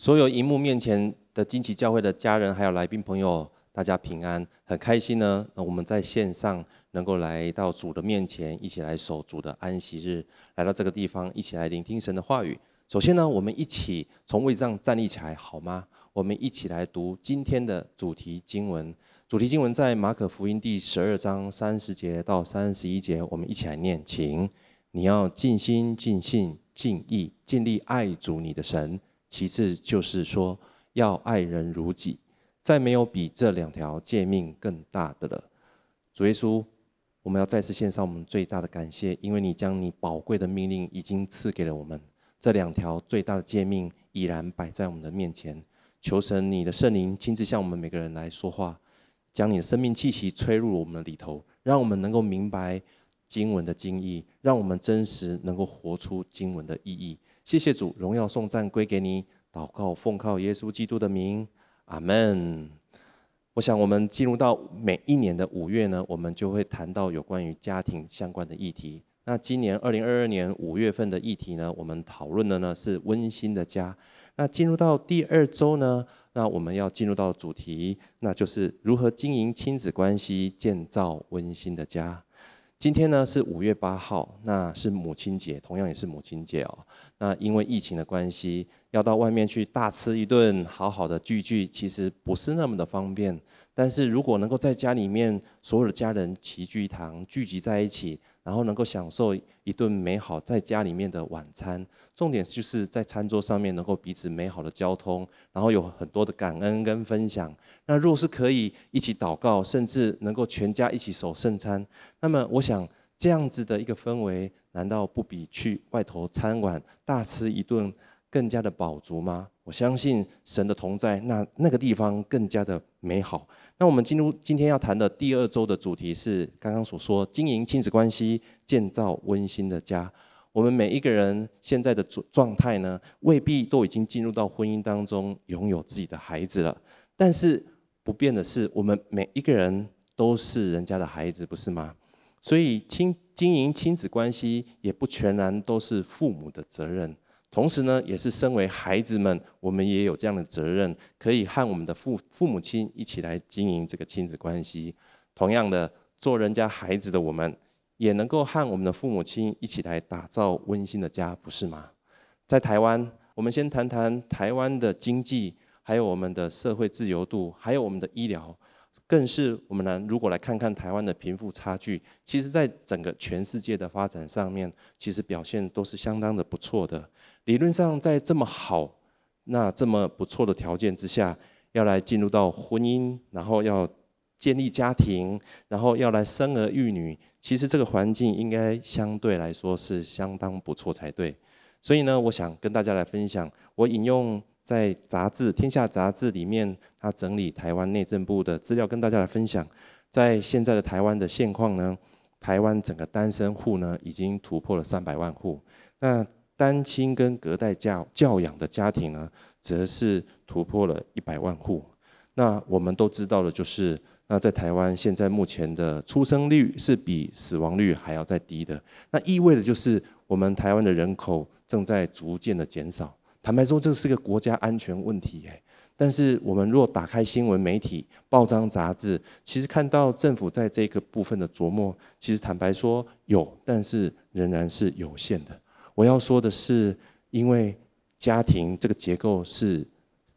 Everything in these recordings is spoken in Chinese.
所有荧幕面前的金旗教会的家人，还有来宾朋友，大家平安，很开心呢。我们在线上能够来到主的面前，一起来守主的安息日，来到这个地方，一起来聆听神的话语。首先呢，我们一起从位置上站立起来，好吗？我们一起来读今天的主题经文。主题经文在马可福音第十二章三十节到三十一节，我们一起来念，请你要尽心、尽性、尽意、尽力爱主你的神。其次就是说，要爱人如己，再没有比这两条诫命更大的了。主耶稣，我们要再次献上我们最大的感谢，因为你将你宝贵的命令已经赐给了我们。这两条最大的诫命已然摆在我们的面前。求神，你的圣灵亲自向我们每个人来说话，将你的生命气息吹入我们的里头，让我们能够明白经文的经义，让我们真实能够活出经文的意义。谢谢主，荣耀颂赞归给你。祷告奉靠耶稣基督的名，阿门。我想，我们进入到每一年的五月呢，我们就会谈到有关于家庭相关的议题。那今年二零二二年五月份的议题呢，我们讨论的呢是温馨的家。那进入到第二周呢，那我们要进入到主题，那就是如何经营亲子关系，建造温馨的家。今天呢是五月八号，那是母亲节，同样也是母亲节哦。那因为疫情的关系，要到外面去大吃一顿，好好的聚聚，其实不是那么的方便。但是如果能够在家里面，所有的家人齐聚一堂，聚集在一起。然后能够享受一顿美好在家里面的晚餐，重点就是在餐桌上面能够彼此美好的交通，然后有很多的感恩跟分享。那若是可以一起祷告，甚至能够全家一起守圣餐，那么我想这样子的一个氛围，难道不比去外头餐馆大吃一顿更加的饱足吗？我相信神的同在，那那个地方更加的美好。那我们进入今天要谈的第二周的主题是刚刚所说，经营亲子关系，建造温馨的家。我们每一个人现在的状状态呢，未必都已经进入到婚姻当中，拥有自己的孩子了。但是不变的是，我们每一个人都是人家的孩子，不是吗？所以亲经营亲子关系，也不全然都是父母的责任。同时呢，也是身为孩子们，我们也有这样的责任，可以和我们的父父母亲一起来经营这个亲子关系。同样的，做人家孩子的我们，也能够和我们的父母亲一起来打造温馨的家，不是吗？在台湾，我们先谈谈台湾的经济，还有我们的社会自由度，还有我们的医疗。更是我们呢，如果来看看台湾的贫富差距，其实在整个全世界的发展上面，其实表现都是相当的不错的。理论上，在这么好、那这么不错的条件之下，要来进入到婚姻，然后要建立家庭，然后要来生儿育女，其实这个环境应该相对来说是相当不错才对。所以呢，我想跟大家来分享，我引用。在杂志《天下杂志》里面，他整理台湾内政部的资料，跟大家来分享。在现在的台湾的现况呢，台湾整个单身户呢已经突破了三百万户，那单亲跟隔代教教养的家庭呢，则是突破了一百万户。那我们都知道的就是，那在台湾现在目前的出生率是比死亡率还要再低的，那意味着就是我们台湾的人口正在逐渐的减少。坦白说，这是个国家安全问题哎。但是我们若打开新闻媒体、报章杂志，其实看到政府在这个部分的琢磨，其实坦白说有，但是仍然是有限的。我要说的是，因为家庭这个结构是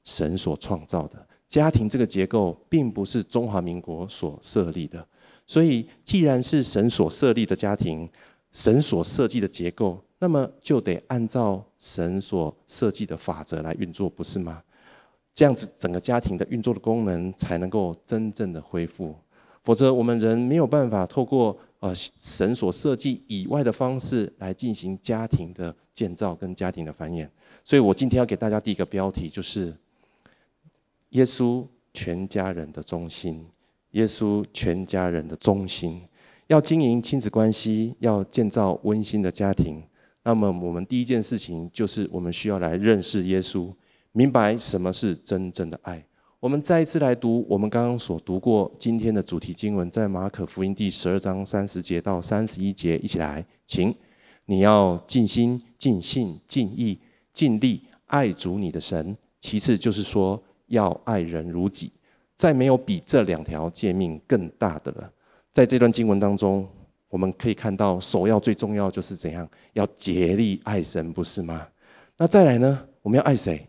神所创造的，家庭这个结构并不是中华民国所设立的。所以，既然是神所设立的家庭，神所设计的结构。那么就得按照神所设计的法则来运作，不是吗？这样子整个家庭的运作的功能才能够真正的恢复。否则，我们人没有办法透过呃神所设计以外的方式来进行家庭的建造跟家庭的繁衍。所以我今天要给大家第一个标题就是：耶稣全家人的中心。耶稣全家人的中心，要经营亲子关系，要建造温馨的家庭。那么，我们第一件事情就是，我们需要来认识耶稣，明白什么是真正的爱。我们再一次来读我们刚刚所读过今天的主题经文，在马可福音第十二章三十节到三十一节，一起来，请你要尽心、尽性、尽意、尽力爱主你的神。其次就是说要爱人如己，再没有比这两条诫命更大的了。在这段经文当中，我们可以看到，首要最重要就是怎样，要竭力爱神，不是吗？那再来呢？我们要爱谁？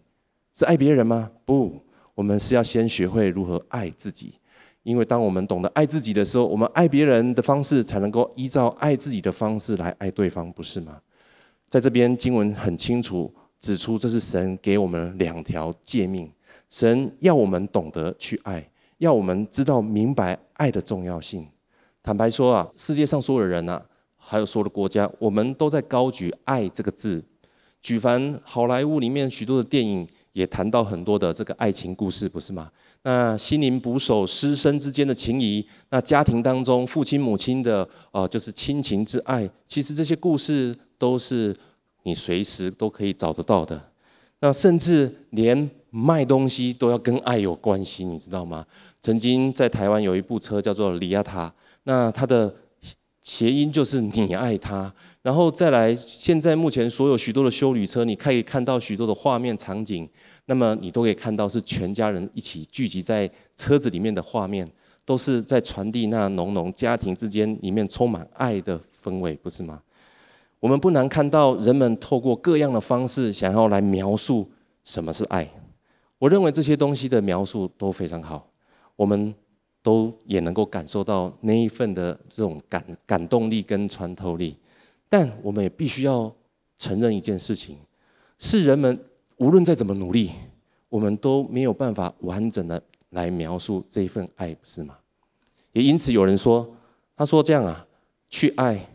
是爱别人吗？不，我们是要先学会如何爱自己。因为当我们懂得爱自己的时候，我们爱别人的方式才能够依照爱自己的方式来爱对方，不是吗？在这边经文很清楚指出，这是神给我们两条诫命。神要我们懂得去爱，要我们知道明白爱的重要性。坦白说啊，世界上所有的人呐，还有所有的国家，我们都在高举“爱”这个字。举凡好莱坞里面许多的电影，也谈到很多的这个爱情故事，不是吗？那心灵捕手师生之间的情谊，那家庭当中父亲母亲的呃，就是亲情之爱，其实这些故事都是你随时都可以找得到的。那甚至连卖东西都要跟爱有关系，你知道吗？曾经在台湾有一部车叫做里亚塔，那它的谐音就是你爱他。然后再来，现在目前所有许多的休旅车，你可以看到许多的画面场景，那么你都可以看到是全家人一起聚集在车子里面的画面，都是在传递那浓浓家庭之间里面充满爱的氛围，不是吗？我们不难看到人们透过各样的方式想要来描述什么是爱，我认为这些东西的描述都非常好，我们都也能够感受到那一份的这种感感动力跟穿透力。但我们也必须要承认一件事情：是人们无论再怎么努力，我们都没有办法完整的来描述这一份爱，不是吗？也因此有人说：“他说这样啊，去爱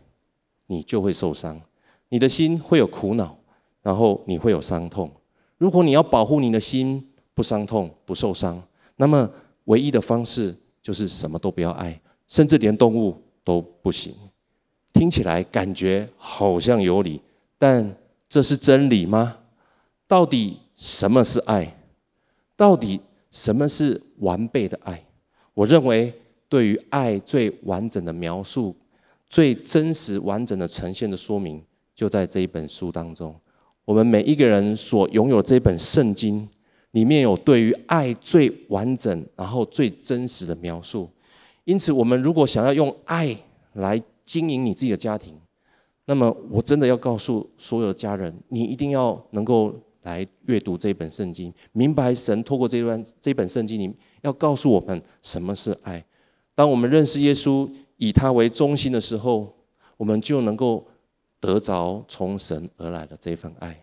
你就会受伤，你的心会有苦恼，然后你会有伤痛。如果你要保护你的心不伤痛不受伤，那么唯一的方式就是什么都不要爱，甚至连动物都不行。”听起来感觉好像有理，但这是真理吗？到底什么是爱？到底什么是完备的爱？我认为，对于爱最完整的描述、最真实完整的呈现的说明，就在这一本书当中。我们每一个人所拥有这本圣经，里面有对于爱最完整、然后最真实的描述。因此，我们如果想要用爱来经营你自己的家庭，那么我真的要告诉所有的家人，你一定要能够来阅读这本圣经，明白神透过这段这本圣经里要告诉我们什么是爱。当我们认识耶稣，以他为中心的时候，我们就能够得着从神而来的这份爱。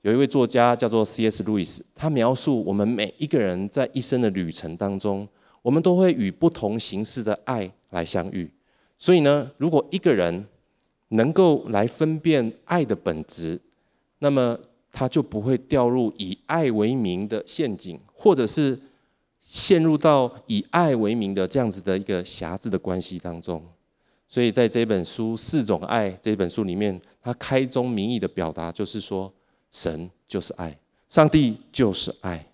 有一位作家叫做 C.S. 路易斯，他描述我们每一个人在一生的旅程当中，我们都会与不同形式的爱来相遇。所以呢，如果一个人能够来分辨爱的本质，那么他就不会掉入以爱为名的陷阱，或者是陷入到以爱为名的这样子的一个狭隘的关系当中。所以在这本书《四种爱》这本书里面，他开宗明义的表达就是说，神就是爱，上帝就是爱。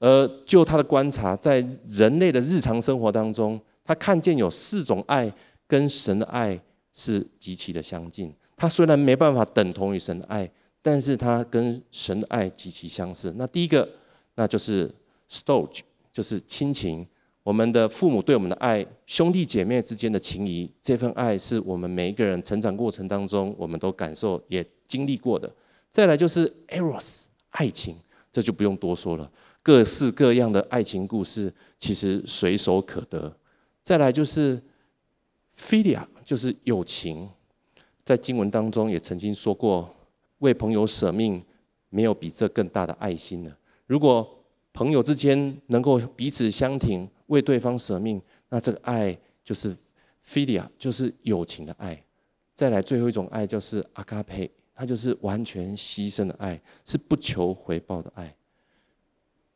而就他的观察，在人类的日常生活当中，他看见有四种爱。跟神的爱是极其的相近，它虽然没办法等同于神的爱，但是它跟神的爱极其相似。那第一个，那就是 storge，就是亲情。我们的父母对我们的爱，兄弟姐妹之间的情谊，这份爱是我们每一个人成长过程当中，我们都感受也经历过的。再来就是 eros，爱情，这就不用多说了，各式各样的爱情故事其实随手可得。再来就是。Philia 就是友情，在经文当中也曾经说过，为朋友舍命，没有比这更大的爱心了。如果朋友之间能够彼此相挺，为对方舍命，那这个爱就是 philia，就是友情的爱。再来最后一种爱就是 agape，它就是完全牺牲的爱，是不求回报的爱。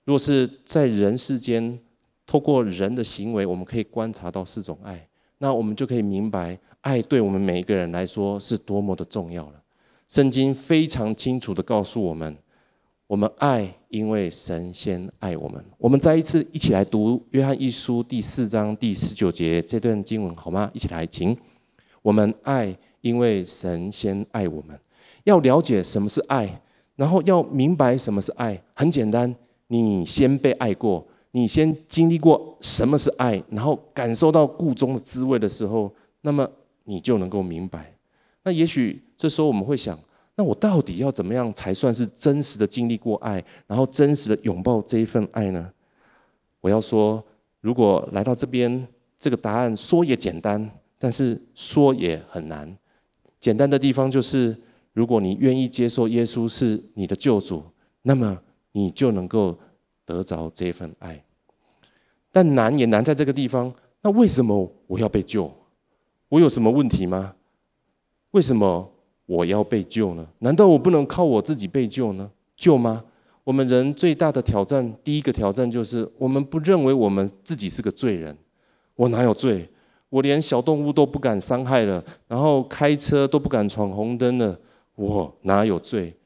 若是在人世间，透过人的行为，我们可以观察到四种爱。那我们就可以明白，爱对我们每一个人来说是多么的重要了。圣经非常清楚地告诉我们，我们爱，因为神先爱我们。我们再一次一起来读约翰一书第四章第十九节这段经文，好吗？一起来，请。我们爱，因为神先爱我们。要了解什么是爱，然后要明白什么是爱，很简单，你先被爱过，你先经历过什么是爱，然后感受到故中的滋味的时候，那么你就能够明白。那也许这时候我们会想，那我到底要怎么样才算是真实的经历过爱，然后真实的拥抱这一份爱呢？我要说，如果来到这边，这个答案说也简单，但是说也很难。简单的地方就是，如果你愿意接受耶稣是你的救主，那么你就能够得着这份爱。但难也难在这个地方，那为什么我要被救？我有什么问题吗？为什么？我要被救呢？难道我不能靠我自己被救呢？救吗？我们人最大的挑战，第一个挑战就是我们不认为我们自己是个罪人。我哪有罪？我连小动物都不敢伤害了，然后开车都不敢闯红灯了，我哪有罪？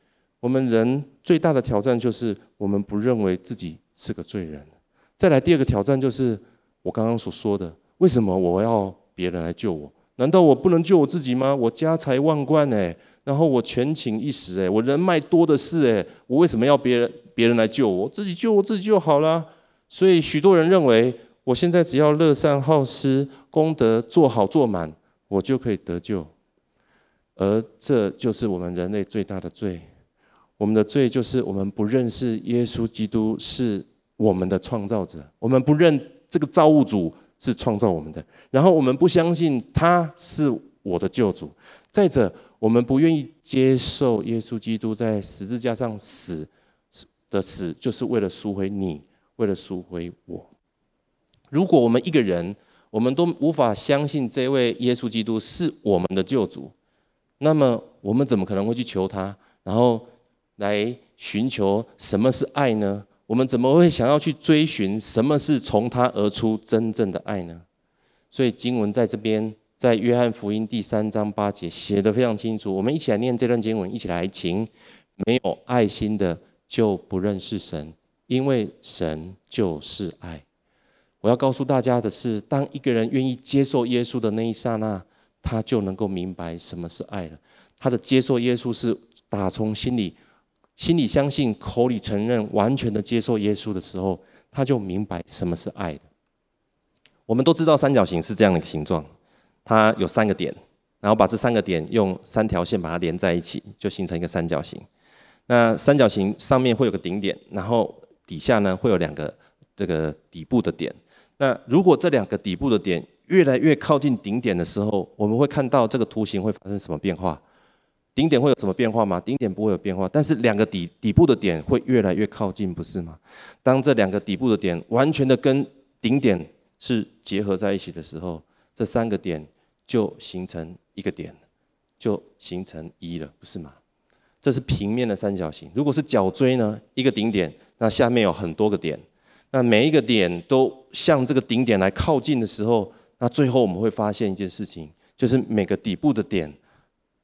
我们人最大的挑战就是我们不认为自己是个罪人。再来第二个挑战就是我刚刚所说的，为什么我要别人来救我？难道我不能救我自己吗？我家财万贯哎，然后我权倾一时哎，我人脉多的是哎，我为什么要别人别人来救我？自己救我自己就好了。所以许多人认为，我现在只要乐善好施，功德做好做满，我就可以得救。而这就是我们人类最大的罪。我们的罪就是我们不认识耶稣基督是我们的创造者，我们不认这个造物主。是创造我们的，然后我们不相信他是我的救主。再者，我们不愿意接受耶稣基督在十字架上死的死，就是为了赎回你，为了赎回我。如果我们一个人，我们都无法相信这位耶稣基督是我们的救主，那么我们怎么可能会去求他，然后来寻求什么是爱呢？我们怎么会想要去追寻什么是从他而出真正的爱呢？所以经文在这边，在约翰福音第三章八节写得非常清楚。我们一起来念这段经文，一起来请。没有爱心的就不认识神，因为神就是爱。我要告诉大家的是，当一个人愿意接受耶稣的那一刹那，他就能够明白什么是爱了。他的接受耶稣是打从心里。心里相信，口里承认，完全的接受耶稣的时候，他就明白什么是爱。我们都知道三角形是这样的形状，它有三个点，然后把这三个点用三条线把它连在一起，就形成一个三角形。那三角形上面会有个顶点，然后底下呢会有两个这个底部的点。那如果这两个底部的点越来越靠近顶点的时候，我们会看到这个图形会发生什么变化？顶点会有什么变化吗？顶点不会有变化，但是两个底底部的点会越来越靠近，不是吗？当这两个底部的点完全的跟顶点是结合在一起的时候，这三个点就形成一个点，就形成一了，不是吗？这是平面的三角形。如果是角锥呢？一个顶点，那下面有很多个点，那每一个点都向这个顶点来靠近的时候，那最后我们会发现一件事情，就是每个底部的点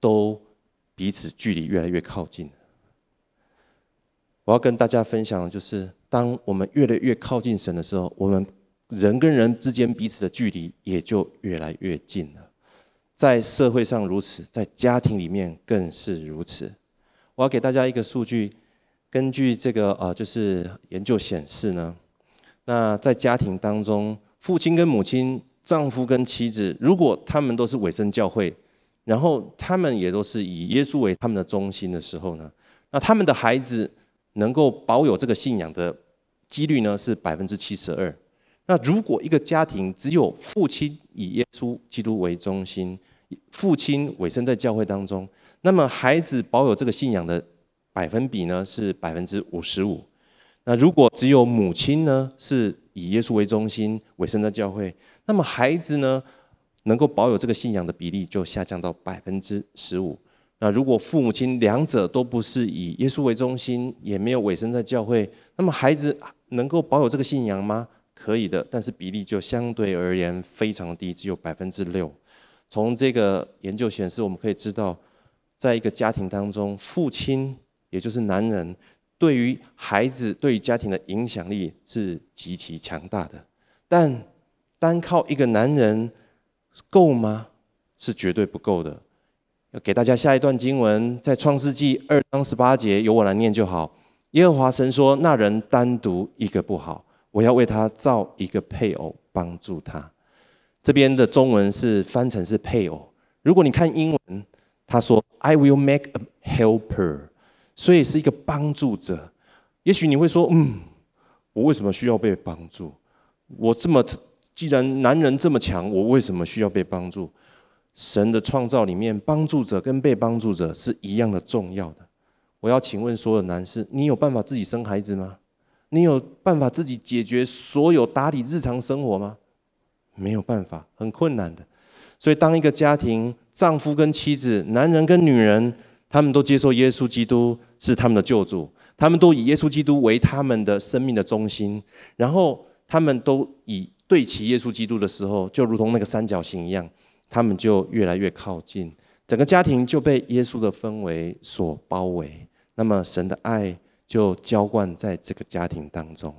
都。彼此距离越来越靠近。我要跟大家分享的就是，当我们越来越靠近神的时候，我们人跟人之间彼此的距离也就越来越近了。在社会上如此，在家庭里面更是如此。我要给大家一个数据，根据这个呃，就是研究显示呢，那在家庭当中，父亲跟母亲、丈夫跟妻子，如果他们都是委身教会。然后他们也都是以耶稣为他们的中心的时候呢，那他们的孩子能够保有这个信仰的几率呢是百分之七十二。那如果一个家庭只有父亲以耶稣基督为中心，父亲委身在教会当中，那么孩子保有这个信仰的百分比呢是百分之五十五。那如果只有母亲呢是以耶稣为中心委身在教会，那么孩子呢？能够保有这个信仰的比例就下降到百分之十五。那如果父母亲两者都不是以耶稣为中心，也没有委身在教会，那么孩子能够保有这个信仰吗？可以的，但是比例就相对而言非常低，只有百分之六。从这个研究显示，我们可以知道，在一个家庭当中，父亲也就是男人，对于孩子、对于家庭的影响力是极其强大的。但单靠一个男人，够吗？是绝对不够的。要给大家下一段经文，在创世纪二章十八节，由我来念就好。耶和华神说：“那人单独一个不好，我要为他造一个配偶帮助他。”这边的中文是翻成是配偶。如果你看英文，他说 “I will make a helper”，所以是一个帮助者。也许你会说：“嗯，我为什么需要被帮助？我这么既然男人这么强，我为什么需要被帮助？”神的创造里面，帮助者跟被帮助者是一样的重要的。我要请问所有男士：你有办法自己生孩子吗？你有办法自己解决所有打理日常生活吗？没有办法，很困难的。所以，当一个家庭，丈夫跟妻子，男人跟女人，他们都接受耶稣基督是他们的救主，他们都以耶稣基督为他们的生命的中心，然后他们都以对齐耶稣基督的时候，就如同那个三角形一样。他们就越来越靠近，整个家庭就被耶稣的氛围所包围。那么神的爱就浇灌在这个家庭当中。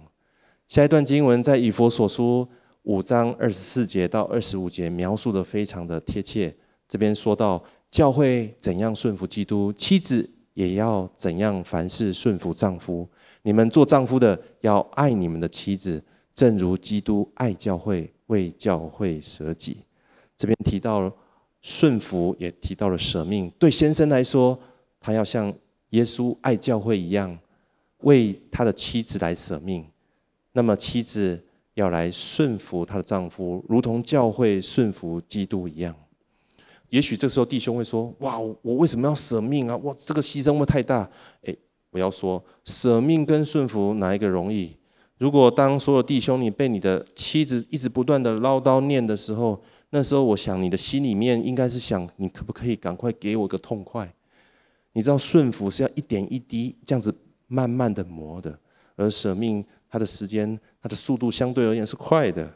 下一段经文在以弗所书五章二十四节到二十五节描述的非常的贴切。这边说到教会怎样顺服基督，妻子也要怎样凡事顺服丈夫。你们做丈夫的要爱你们的妻子，正如基督爱教会，为教会舍己。这边提到了顺服，也提到了舍命。对先生来说，他要像耶稣爱教会一样，为他的妻子来舍命。那么妻子要来顺服她的丈夫，如同教会顺服基督一样。也许这时候弟兄会说：“哇，我为什么要舍命啊？哇，这个牺牲会太大。”诶，我要说，舍命跟顺服哪一个容易？如果当所有弟兄你被你的妻子一直不断的唠叨念的时候，那时候，我想你的心里面应该是想，你可不可以赶快给我个痛快？你知道顺服是要一点一滴这样子慢慢的磨的，而舍命它的时间、它的速度相对而言是快的。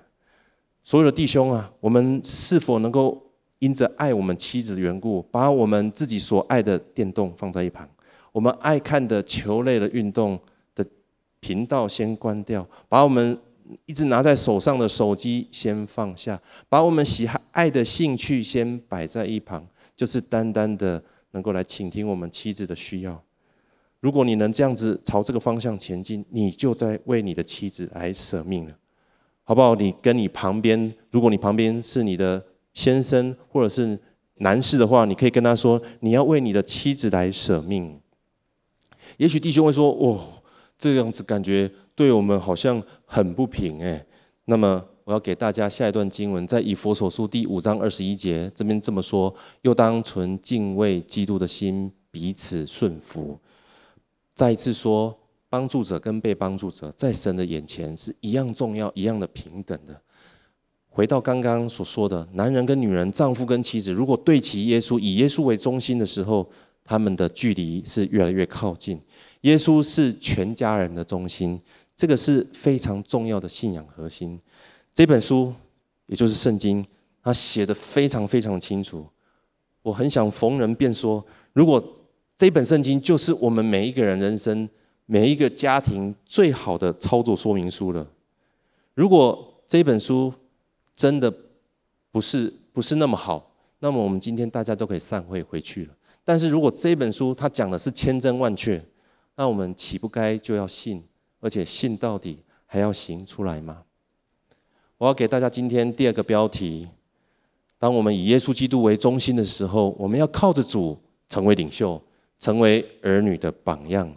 所有的弟兄啊，我们是否能够因着爱我们妻子的缘故，把我们自己所爱的电动放在一旁，我们爱看的球类的运动频道先关掉，把我们。一直拿在手上的手机先放下，把我们喜爱的兴趣先摆在一旁，就是单单的能够来倾听我们妻子的需要。如果你能这样子朝这个方向前进，你就在为你的妻子来舍命了，好不好？你跟你旁边，如果你旁边是你的先生或者是男士的话，你可以跟他说，你要为你的妻子来舍命。也许弟兄会说：“哦，这样子感觉。”对我们好像很不平哎，那么我要给大家下一段经文，在以佛所书第五章二十一节，这边这么说：又当存敬畏基督的心，彼此顺服。再一次说，帮助者跟被帮助者，在神的眼前是一样重要、一样的平等的。回到刚刚所说的，男人跟女人、丈夫跟妻子，如果对齐耶稣，以耶稣为中心的时候，他们的距离是越来越靠近。耶稣是全家人的中心。这个是非常重要的信仰核心。这本书，也就是圣经，它写得非常非常清楚。我很想逢人便说，如果这本圣经就是我们每一个人人生、每一个家庭最好的操作说明书了。如果这本书真的不是不是那么好，那么我们今天大家都可以散会回去了。但是如果这本书它讲的是千真万确，那我们岂不该就要信？而且信到底还要行出来吗？我要给大家今天第二个标题：当我们以耶稣基督为中心的时候，我们要靠着主成为领袖，成为儿女的榜样。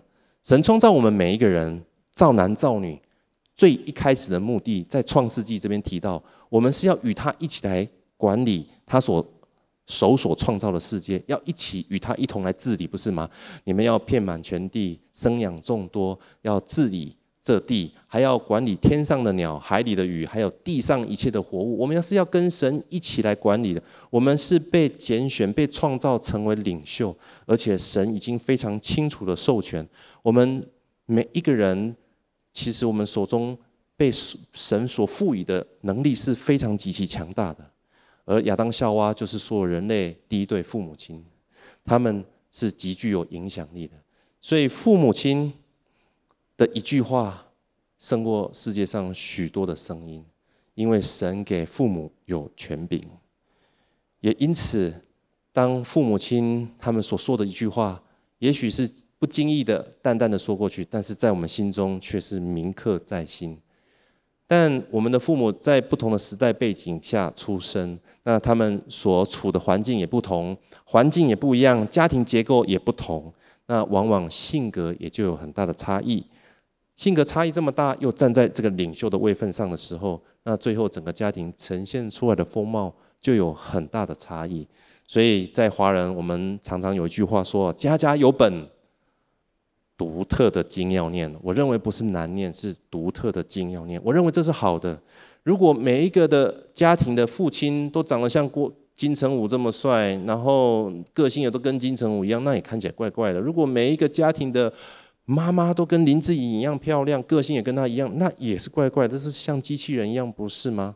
神创造我们每一个人，造男造女，最一开始的目的，在创世纪这边提到，我们是要与他一起来管理他所。手所创造的世界，要一起与他一同来治理，不是吗？你们要遍满全地，生养众多，要治理这地，还要管理天上的鸟、海里的鱼，还有地上一切的活物。我们要是要跟神一起来管理的，我们是被拣选、被创造成为领袖，而且神已经非常清楚的授权我们每一个人。其实我们手中被神所赋予的能力是非常极其强大的。而亚当夏娃就是所有人类第一对父母亲，他们是极具有影响力的。所以父母亲的一句话胜过世界上许多的声音，因为神给父母有权柄。也因此，当父母亲他们所说的一句话，也许是不经意的、淡淡的说过去，但是在我们心中却是铭刻在心。但我们的父母在不同的时代背景下出生，那他们所处的环境也不同，环境也不一样，家庭结构也不同，那往往性格也就有很大的差异。性格差异这么大，又站在这个领袖的位份上的时候，那最后整个家庭呈现出来的风貌就有很大的差异。所以在华人，我们常常有一句话说：“家家有本。”独特的经要念，我认为不是难念，是独特的经要念。我认为这是好的。如果每一个的家庭的父亲都长得像郭金城武这么帅，然后个性也都跟金城武一样，那也看起来怪怪的。如果每一个家庭的妈妈都跟林志颖一样漂亮，个性也跟她一样，那也是怪怪的，这是像机器人一样，不是吗？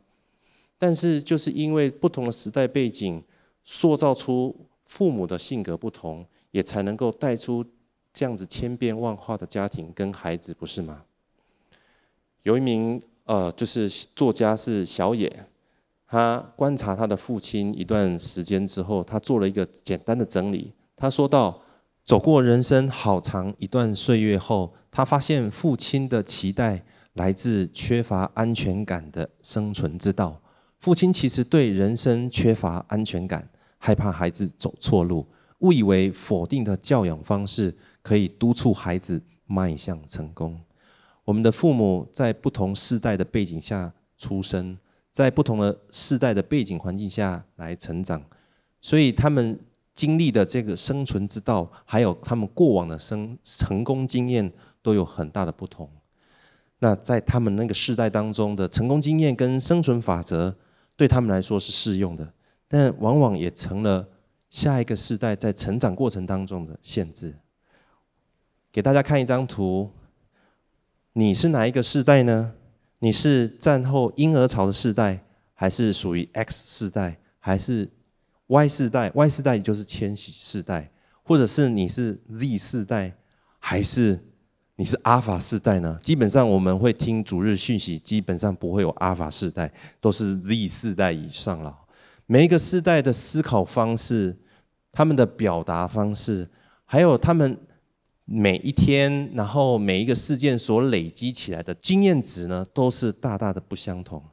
但是就是因为不同的时代背景，塑造出父母的性格不同，也才能够带出。这样子千变万化的家庭跟孩子，不是吗？有一名呃，就是作家是小野，他观察他的父亲一段时间之后，他做了一个简单的整理。他说道：走过人生好长一段岁月后，他发现父亲的期待来自缺乏安全感的生存之道。父亲其实对人生缺乏安全感，害怕孩子走错路，误以为否定的教养方式。可以督促孩子迈向成功。我们的父母在不同世代的背景下出生，在不同的世代的背景环境下来成长，所以他们经历的这个生存之道，还有他们过往的生成功经验，都有很大的不同。那在他们那个世代当中的成功经验跟生存法则，对他们来说是适用的，但往往也成了下一个世代在成长过程当中的限制。给大家看一张图，你是哪一个世代呢？你是战后婴儿潮的世代，还是属于 X 世代，还是 Y 世代？Y 世代就是千禧世代，或者是你是 Z 世代，还是你是阿法世代呢？基本上我们会听主日讯息，基本上不会有阿法世代，都是 Z 世代以上了。每一个世代的思考方式，他们的表达方式，还有他们。每一天，然后每一个事件所累积起来的经验值呢，都是大大的不相同。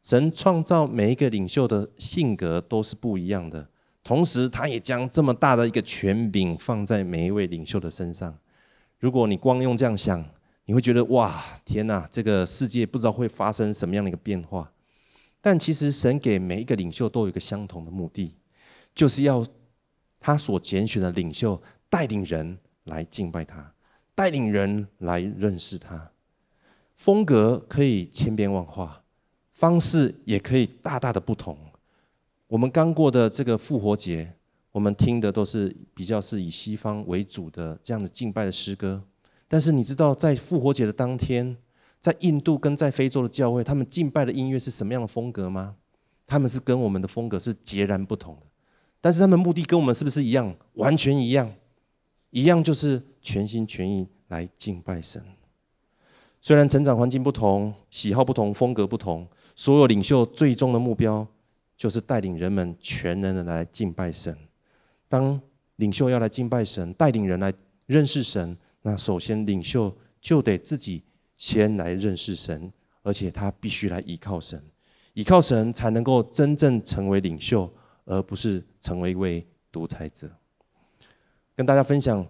神创造每一个领袖的性格都是不一样的，同时他也将这么大的一个权柄放在每一位领袖的身上。如果你光用这样想，你会觉得哇，天哪，这个世界不知道会发生什么样的一个变化。但其实神给每一个领袖都有一个相同的目的，就是要他所拣选的领袖带领人。来敬拜他，带领人来认识他。风格可以千变万化，方式也可以大大的不同。我们刚过的这个复活节，我们听的都是比较是以西方为主的这样的敬拜的诗歌。但是你知道，在复活节的当天，在印度跟在非洲的教会，他们敬拜的音乐是什么样的风格吗？他们是跟我们的风格是截然不同的。但是他们目的跟我们是不是一样？完全一样。一样就是全心全意来敬拜神。虽然成长环境不同，喜好不同，风格不同，所有领袖最终的目标就是带领人们全人的来敬拜神。当领袖要来敬拜神，带领人来认识神，那首先领袖就得自己先来认识神，而且他必须来依靠神，依靠神才能够真正成为领袖，而不是成为一位独裁者。跟大家分享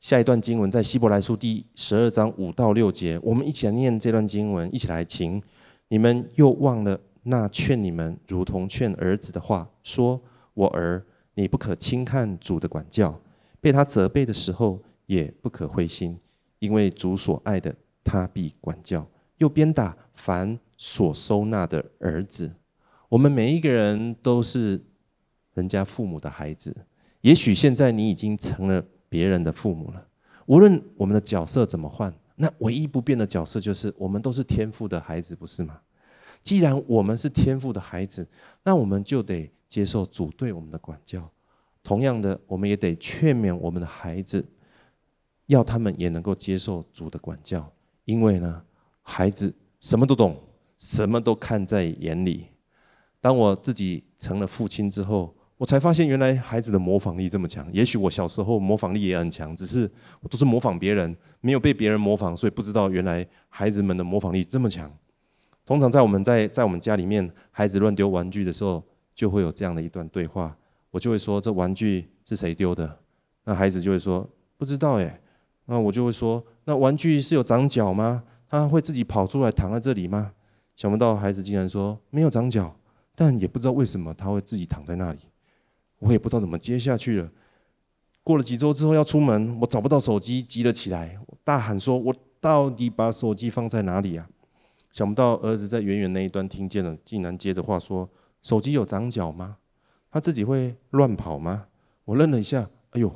下一段经文，在希伯来书第十二章五到六节，我们一起来念这段经文，一起来请你们又忘了那劝你们如同劝儿子的话，说：“我儿，你不可轻看主的管教，被他责备的时候也不可灰心，因为主所爱的，他必管教，又鞭打凡所收纳的儿子。”我们每一个人都是人家父母的孩子。也许现在你已经成了别人的父母了。无论我们的角色怎么换，那唯一不变的角色就是我们都是天赋的孩子，不是吗？既然我们是天赋的孩子，那我们就得接受主对我们的管教。同样的，我们也得劝勉我们的孩子，要他们也能够接受主的管教。因为呢，孩子什么都懂，什么都看在眼里。当我自己成了父亲之后，我才发现原来孩子的模仿力这么强。也许我小时候模仿力也很强，只是我都是模仿别人，没有被别人模仿，所以不知道原来孩子们的模仿力这么强。通常在我们在在我们家里面，孩子乱丢玩具的时候，就会有这样的一段对话。我就会说：“这玩具是谁丢的？”那孩子就会说：“不知道耶。”那我就会说：“那玩具是有长脚吗？他会自己跑出来躺在这里吗？”想不到孩子竟然说：“没有长脚，但也不知道为什么他会自己躺在那里。”我也不知道怎么接下去了。过了几周之后要出门，我找不到手机，急了起来，大喊说：“我到底把手机放在哪里啊？”想不到儿子在远远那一端听见了，竟然接着话说：“手机有长脚吗？他自己会乱跑吗？”我愣了一下，哎呦，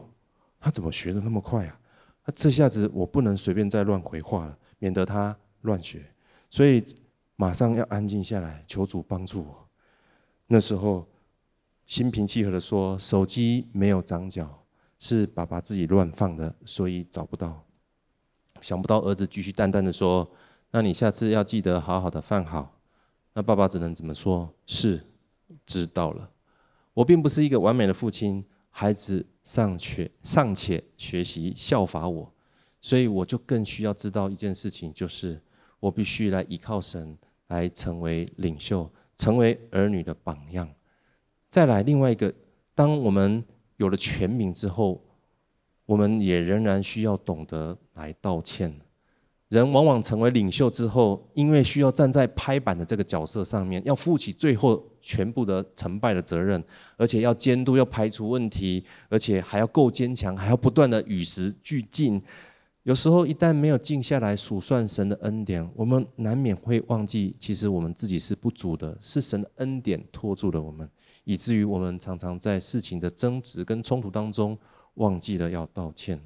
他怎么学得那么快啊？那这下子我不能随便再乱回话了，免得他乱学，所以马上要安静下来，求主帮助我。那时候心平气和地说：“手机没有长脚，是爸爸自己乱放的，所以找不到。”想不到儿子继续淡淡的说。那你下次要记得好好的放好。那爸爸只能怎么说？是，知道了。我并不是一个完美的父亲，孩子尚且尚且学习效法我，所以我就更需要知道一件事情，就是我必须来依靠神，来成为领袖，成为儿女的榜样。再来另外一个，当我们有了权柄之后，我们也仍然需要懂得来道歉。人往往成为领袖之后，因为需要站在拍板的这个角色上面，要负起最后全部的成败的责任，而且要监督，要排除问题，而且还要够坚强，还要不断的与时俱进。有时候一旦没有静下来数算神的恩典，我们难免会忘记，其实我们自己是不足的，是神的恩典拖住了我们，以至于我们常常在事情的争执跟冲突当中，忘记了要道歉。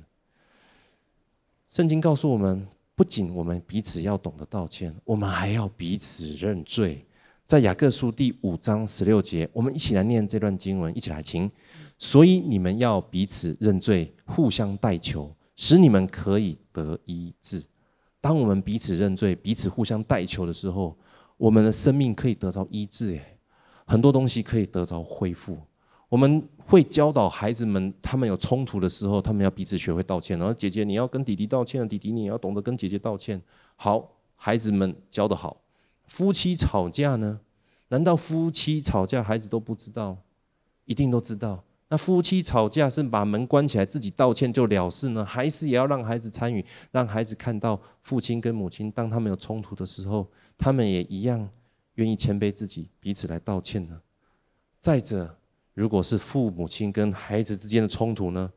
圣经告诉我们。不仅我们彼此要懂得道歉，我们还要彼此认罪。在雅各书第五章十六节，我们一起来念这段经文，一起来听。所以你们要彼此认罪，互相代求，使你们可以得医治。当我们彼此认罪、彼此互相代求的时候，我们的生命可以得到医治，很多东西可以得着恢复。我们会教导孩子们，他们有冲突的时候，他们要彼此学会道歉。然后姐姐，你要跟弟弟道歉，弟弟你也要懂得跟姐姐道歉。好，孩子们教得好。夫妻吵架呢？难道夫妻吵架孩子都不知道？一定都知道。那夫妻吵架是把门关起来自己道歉就了事呢，还是也要让孩子参与，让孩子看到父亲跟母亲当他们有冲突的时候，他们也一样愿意谦卑自己，彼此来道歉呢？再者。如果是父母亲跟孩子之间的冲突呢，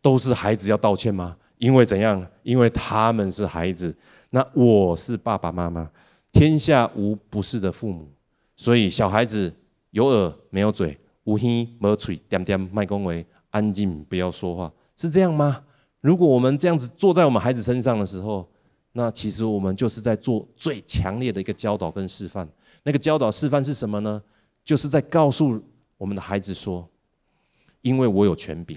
都是孩子要道歉吗？因为怎样？因为他们是孩子，那我是爸爸妈妈，天下无不是的父母，所以小孩子有耳没有嘴，无耳没嘴，点点麦公维，安静不要说话，是这样吗？如果我们这样子坐在我们孩子身上的时候，那其实我们就是在做最强烈的一个教导跟示范。那个教导示范是什么呢？就是在告诉。我们的孩子说：“因为我有权柄，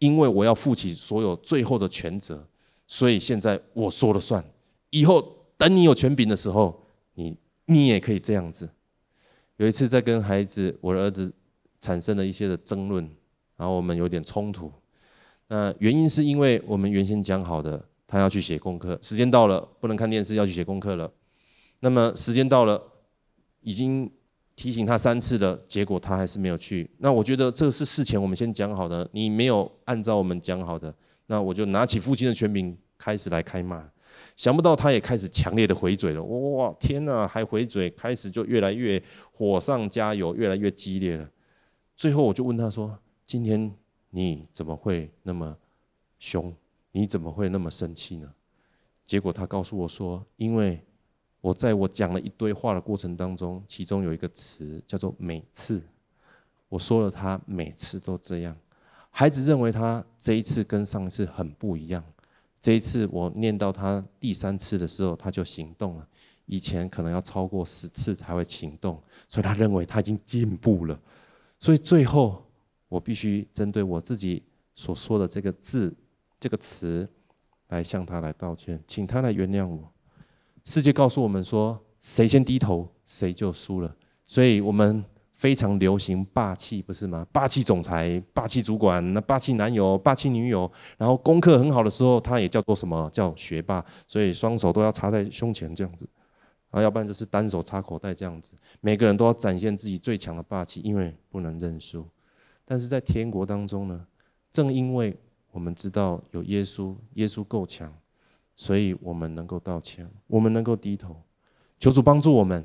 因为我要负起所有最后的权责，所以现在我说了算。以后等你有权柄的时候，你你也可以这样子。”有一次在跟孩子，我的儿子产生了一些的争论，然后我们有点冲突。那原因是因为我们原先讲好的，他要去写功课，时间到了不能看电视，要去写功课了。那么时间到了，已经。提醒他三次了，结果他还是没有去。那我觉得这是事前我们先讲好的，你没有按照我们讲好的，那我就拿起父亲的权柄开始来开骂。想不到他也开始强烈的回嘴了，哇，天哪，还回嘴，开始就越来越火上加油，越来越激烈了。最后我就问他说：“今天你怎么会那么凶？你怎么会那么生气呢？”结果他告诉我说：“因为。”我在我讲了一堆话的过程当中，其中有一个词叫做“每次”，我说了他每次都这样。孩子认为他这一次跟上一次很不一样。这一次我念到他第三次的时候，他就行动了。以前可能要超过十次才会行动，所以他认为他已经进步了。所以最后我必须针对我自己所说的这个字、这个词来向他来道歉，请他来原谅我。世界告诉我们说，谁先低头，谁就输了。所以，我们非常流行霸气，不是吗？霸气总裁、霸气主管、那霸气男友、霸气女友，然后功课很好的时候，他也叫做什么？叫学霸，所以双手都要插在胸前这样子，啊，要不然就是单手插口袋这样子。每个人都要展现自己最强的霸气，因为不能认输。但是在天国当中呢，正因为我们知道有耶稣，耶稣够强，所以我们能够道歉，我们能够低头，求主帮助我们。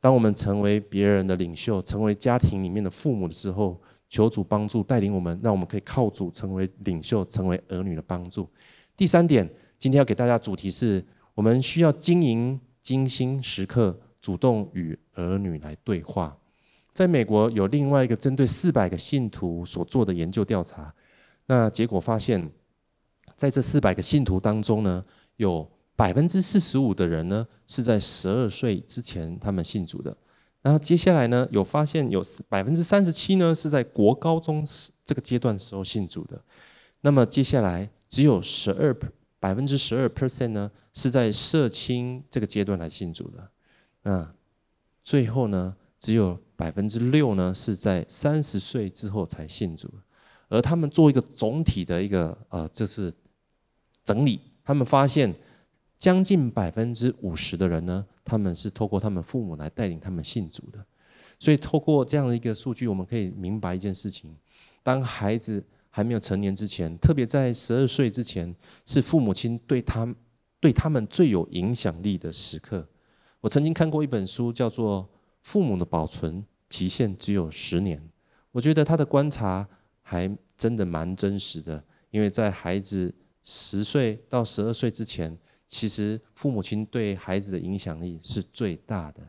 当我们成为别人的领袖，成为家庭里面的父母的时候，求主帮助带领我们，让我们可以靠主成为领袖，成为儿女的帮助。第三点，今天要给大家主题是：我们需要经营精心时刻，主动与儿女来对话。在美国有另外一个针对四百个信徒所做的研究调查，那结果发现，在这四百个信徒当中呢，有百分之四十五的人呢，是在十二岁之前他们信主的。然后接下来呢，有发现有百分之三十七呢，是在国高中这个阶段时候信主的。那么接下来只有十二百分之十二 percent 呢，是在社青这个阶段来信主的。那最后呢，只有百分之六呢，是在三十岁之后才信主。而他们做一个总体的一个呃，就是整理，他们发现。将近百分之五十的人呢，他们是透过他们父母来带领他们信主的。所以透过这样的一个数据，我们可以明白一件事情：当孩子还没有成年之前，特别在十二岁之前，是父母亲对他对他们最有影响力的时刻。我曾经看过一本书，叫做《父母的保存期限只有十年》，我觉得他的观察还真的蛮真实的，因为在孩子十岁到十二岁之前。其实父母亲对孩子的影响力是最大的，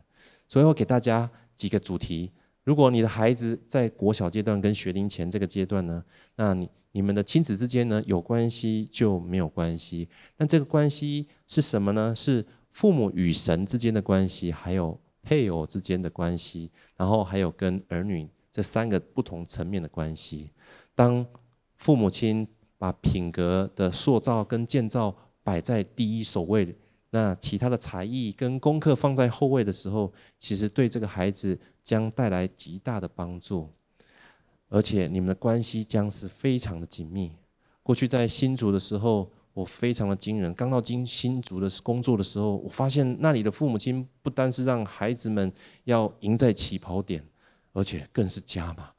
所以我给大家几个主题。如果你的孩子在国小阶段跟学龄前这个阶段呢，那你你们的亲子之间呢有关系就没有关系。那这个关系是什么呢？是父母与神之间的关系，还有配偶之间的关系，然后还有跟儿女这三个不同层面的关系。当父母亲把品格的塑造跟建造，摆在第一首位，那其他的才艺跟功课放在后位的时候，其实对这个孩子将带来极大的帮助，而且你们的关系将是非常的紧密。过去在新竹的时候，我非常的惊人。刚到新新竹的工作的时候，我发现那里的父母亲不单是让孩子们要赢在起跑点，而且更是加码。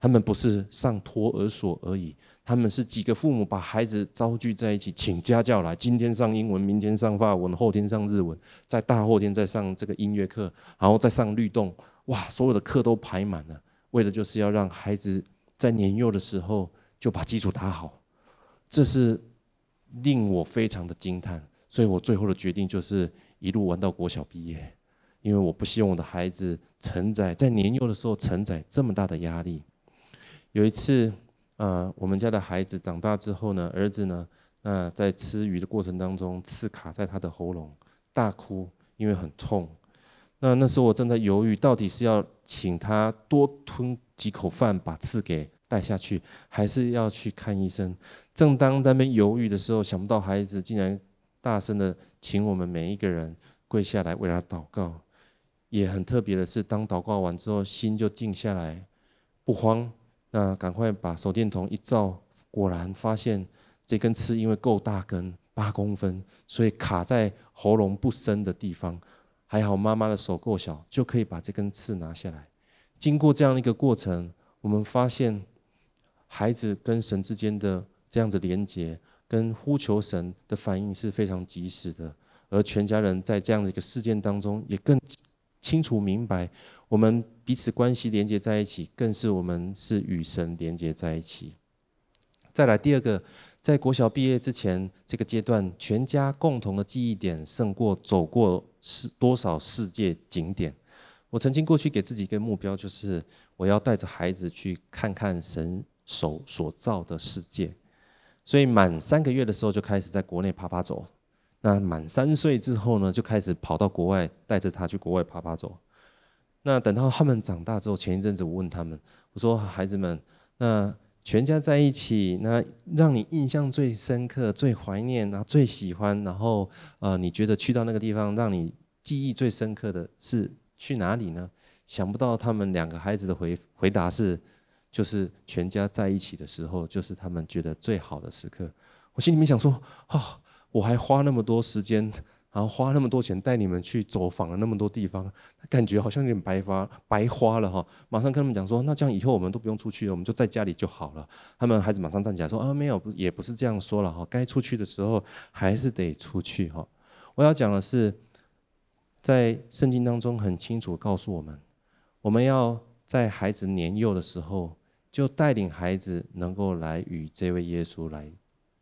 他们不是上托儿所而已。他们是几个父母把孩子召聚在一起，请家教来。今天上英文，明天上法文，后天上日文，在大后天再上这个音乐课，然后再上律动。哇，所有的课都排满了，为的就是要让孩子在年幼的时候就把基础打好。这是令我非常的惊叹，所以我最后的决定就是一路玩到国小毕业，因为我不希望我的孩子承载在年幼的时候承载这么大的压力。有一次。呃，我们家的孩子长大之后呢，儿子呢，那在吃鱼的过程当中，刺卡在他的喉咙，大哭，因为很痛。那那时候我正在犹豫，到底是要请他多吞几口饭把刺给带下去，还是要去看医生。正当在那边犹豫的时候，想不到孩子竟然大声的请我们每一个人跪下来为他祷告。也很特别的是，当祷告完之后，心就静下来，不慌。那赶快把手电筒一照，果然发现这根刺因为够大根，八公分，所以卡在喉咙不深的地方。还好妈妈的手够小，就可以把这根刺拿下来。经过这样一个过程，我们发现孩子跟神之间的这样子连接，跟呼求神的反应是非常及时的。而全家人在这样的一个事件当中，也更清楚明白。我们彼此关系连接在一起，更是我们是与神连接在一起。再来第二个，在国小毕业之前这个阶段，全家共同的记忆点胜过走过世多少世界景点。我曾经过去给自己一个目标，就是我要带着孩子去看看神手所造的世界。所以满三个月的时候就开始在国内趴趴走，那满三岁之后呢，就开始跑到国外，带着他去国外趴趴走。那等到他们长大之后，前一阵子我问他们，我说：“孩子们，那全家在一起，那让你印象最深刻、最怀念，然后最喜欢，然后呃，你觉得去到那个地方让你记忆最深刻的是去哪里呢？”想不到他们两个孩子的回回答是，就是全家在一起的时候，就是他们觉得最好的时刻。我心里面想说，啊、哦，我还花那么多时间。然后花那么多钱带你们去走访了那么多地方，感觉好像有点白花白花了哈。马上跟他们讲说，那这样以后我们都不用出去了，我们就在家里就好了。他们孩子马上站起来说啊，没有，也不是这样说了哈。该出去的时候还是得出去哈。我要讲的是，在圣经当中很清楚告诉我们，我们要在孩子年幼的时候就带领孩子能够来与这位耶稣来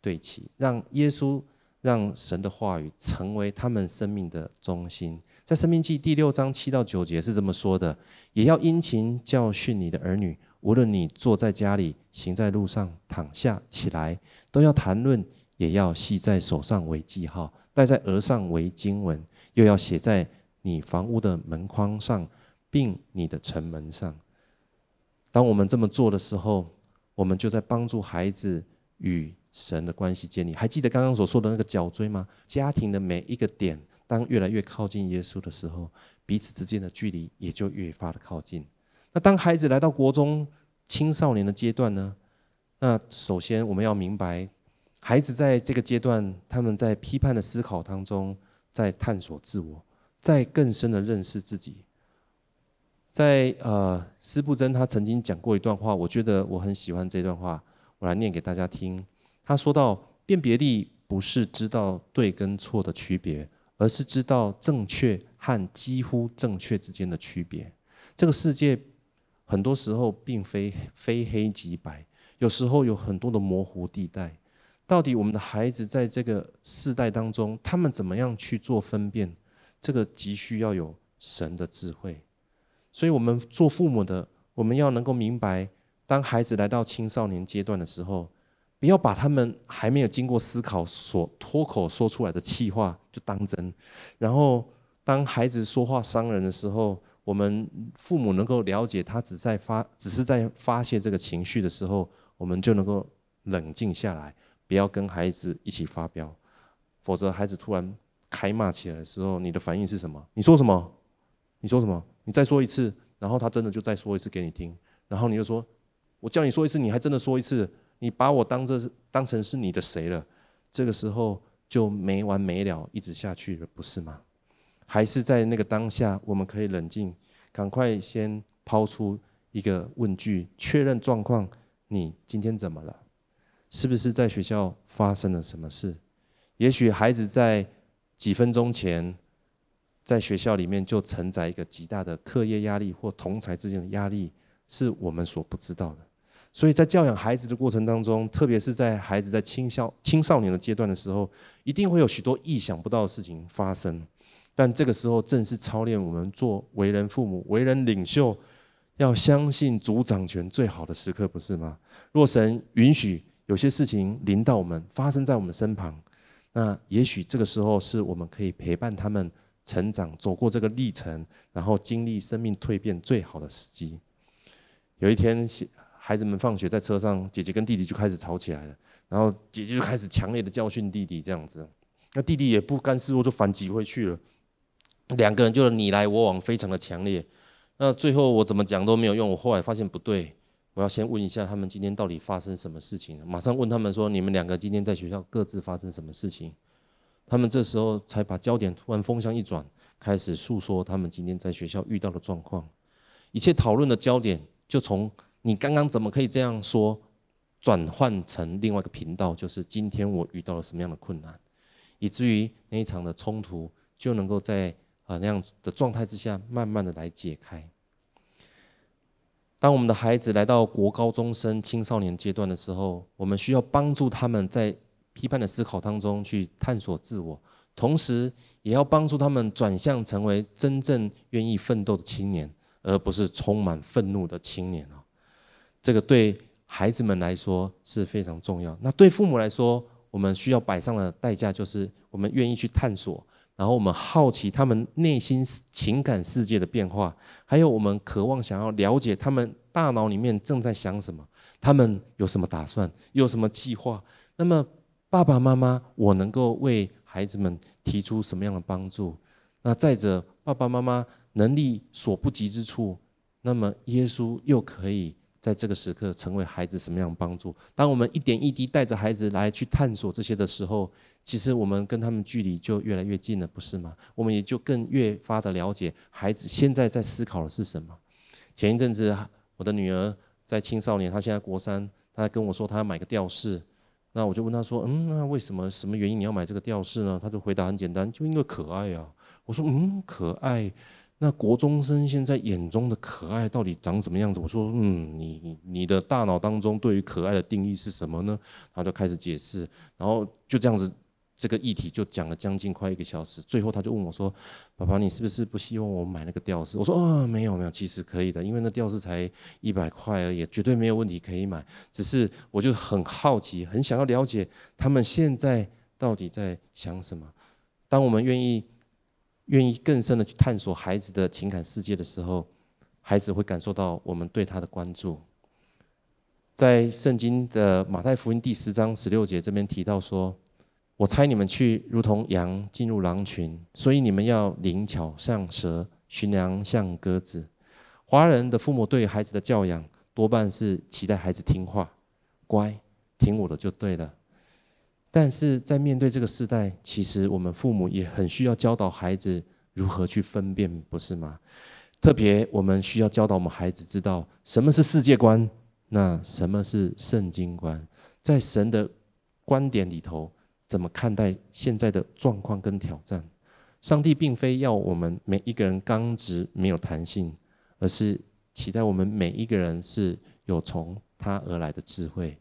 对齐，让耶稣。让神的话语成为他们生命的中心。在《生命记》第六章七到九节是这么说的：“也要殷勤教训你的儿女，无论你坐在家里、行在路上、躺下起来，都要谈论；也要系在手上为记号，戴在额上为经文，又要写在你房屋的门框上，并你的城门上。”当我们这么做的时候，我们就在帮助孩子与神的关系建立，还记得刚刚所说的那个角锥吗？家庭的每一个点，当越来越靠近耶稣的时候，彼此之间的距离也就越发的靠近。那当孩子来到国中、青少年的阶段呢？那首先我们要明白，孩子在这个阶段，他们在批判的思考当中，在探索自我，在更深的认识自己。在呃，斯布真他曾经讲过一段话，我觉得我很喜欢这段话，我来念给大家听。他说到：“辨别力不是知道对跟错的区别，而是知道正确和几乎正确之间的区别。这个世界很多时候并非非黑即白，有时候有很多的模糊地带。到底我们的孩子在这个世代当中，他们怎么样去做分辨？这个急需要有神的智慧。所以，我们做父母的，我们要能够明白，当孩子来到青少年阶段的时候。”不要把他们还没有经过思考所脱口说出来的气话就当真，然后当孩子说话伤人的时候，我们父母能够了解他只在发，只是在发泄这个情绪的时候，我们就能够冷静下来，不要跟孩子一起发飙，否则孩子突然开骂起来的时候，你的反应是什么？你说什么？你说什么？你再说一次，然后他真的就再说一次给你听，然后你就说，我叫你说一次，你还真的说一次。你把我当这是当成是你的谁了？这个时候就没完没了，一直下去了，不是吗？还是在那个当下，我们可以冷静，赶快先抛出一个问句，确认状况。你今天怎么了？是不是在学校发生了什么事？也许孩子在几分钟前，在学校里面就承载一个极大的课业压力或同才之间的压力，是我们所不知道的。所以在教养孩子的过程当中，特别是在孩子在青少青少年的阶段的时候，一定会有许多意想不到的事情发生。但这个时候正是操练我们做为人父母、为人领袖，要相信主掌权最好的时刻，不是吗？若神允许有些事情临到我们，发生在我们身旁，那也许这个时候是我们可以陪伴他们成长、走过这个历程，然后经历生命蜕变最好的时机。有一天。孩子们放学在车上，姐姐跟弟弟就开始吵起来了，然后姐姐就开始强烈的教训弟弟，这样子，那弟弟也不甘示弱，就反击回去了。两个人就你来我往，非常的强烈。那最后我怎么讲都没有用，我后来发现不对，我要先问一下他们今天到底发生什么事情。马上问他们说：你们两个今天在学校各自发生什么事情？他们这时候才把焦点突然风向一转，开始诉说他们今天在学校遇到的状况。一切讨论的焦点就从。你刚刚怎么可以这样说？转换成另外一个频道，就是今天我遇到了什么样的困难，以至于那一场的冲突就能够在啊那样的状态之下，慢慢的来解开。当我们的孩子来到国高中生、青少年阶段的时候，我们需要帮助他们在批判的思考当中去探索自我，同时也要帮助他们转向成为真正愿意奋斗的青年，而不是充满愤怒的青年啊。这个对孩子们来说是非常重要。那对父母来说，我们需要摆上的代价就是，我们愿意去探索，然后我们好奇他们内心情感世界的变化，还有我们渴望想要了解他们大脑里面正在想什么，他们有什么打算，有什么计划。那么爸爸妈妈，我能够为孩子们提出什么样的帮助？那再者，爸爸妈妈能力所不及之处，那么耶稣又可以在这个时刻成为孩子什么样的帮助？当我们一点一滴带着孩子来去探索这些的时候，其实我们跟他们距离就越来越近了，不是吗？我们也就更越发的了解孩子现在在思考的是什么。前一阵子，我的女儿在青少年，她现在国三，她跟我说她要买个吊饰。那我就问她说：“嗯，那为什么？什么原因你要买这个吊饰呢？”她就回答很简单：“就因为可爱啊。”我说：“嗯，可爱。那国中生现在眼中的可爱到底长什么样子？”我说：“嗯，你你的大脑当中对于可爱的定义是什么呢？”他就开始解释，然后就这样子。这个议题就讲了将近快一个小时，最后他就问我说：“爸爸，你是不是不希望我买那个吊饰？”我说：“哦，没有没有，其实可以的，因为那吊饰才一百块而已，绝对没有问题可以买。只是我就很好奇，很想要了解他们现在到底在想什么。当我们愿意愿意更深的去探索孩子的情感世界的时候，孩子会感受到我们对他的关注。在圣经的马太福音第十章十六节这边提到说。我差你们去，如同羊进入狼群，所以你们要灵巧像蛇，驯良像鸽子。华人的父母对孩子的教养，多半是期待孩子听话、乖，听我的就对了。但是在面对这个时代，其实我们父母也很需要教导孩子如何去分辨，不是吗？特别我们需要教导我们孩子知道什么是世界观，那什么是圣经观，在神的观点里头。怎么看待现在的状况跟挑战？上帝并非要我们每一个人刚直没有弹性，而是期待我们每一个人是有从他而来的智慧。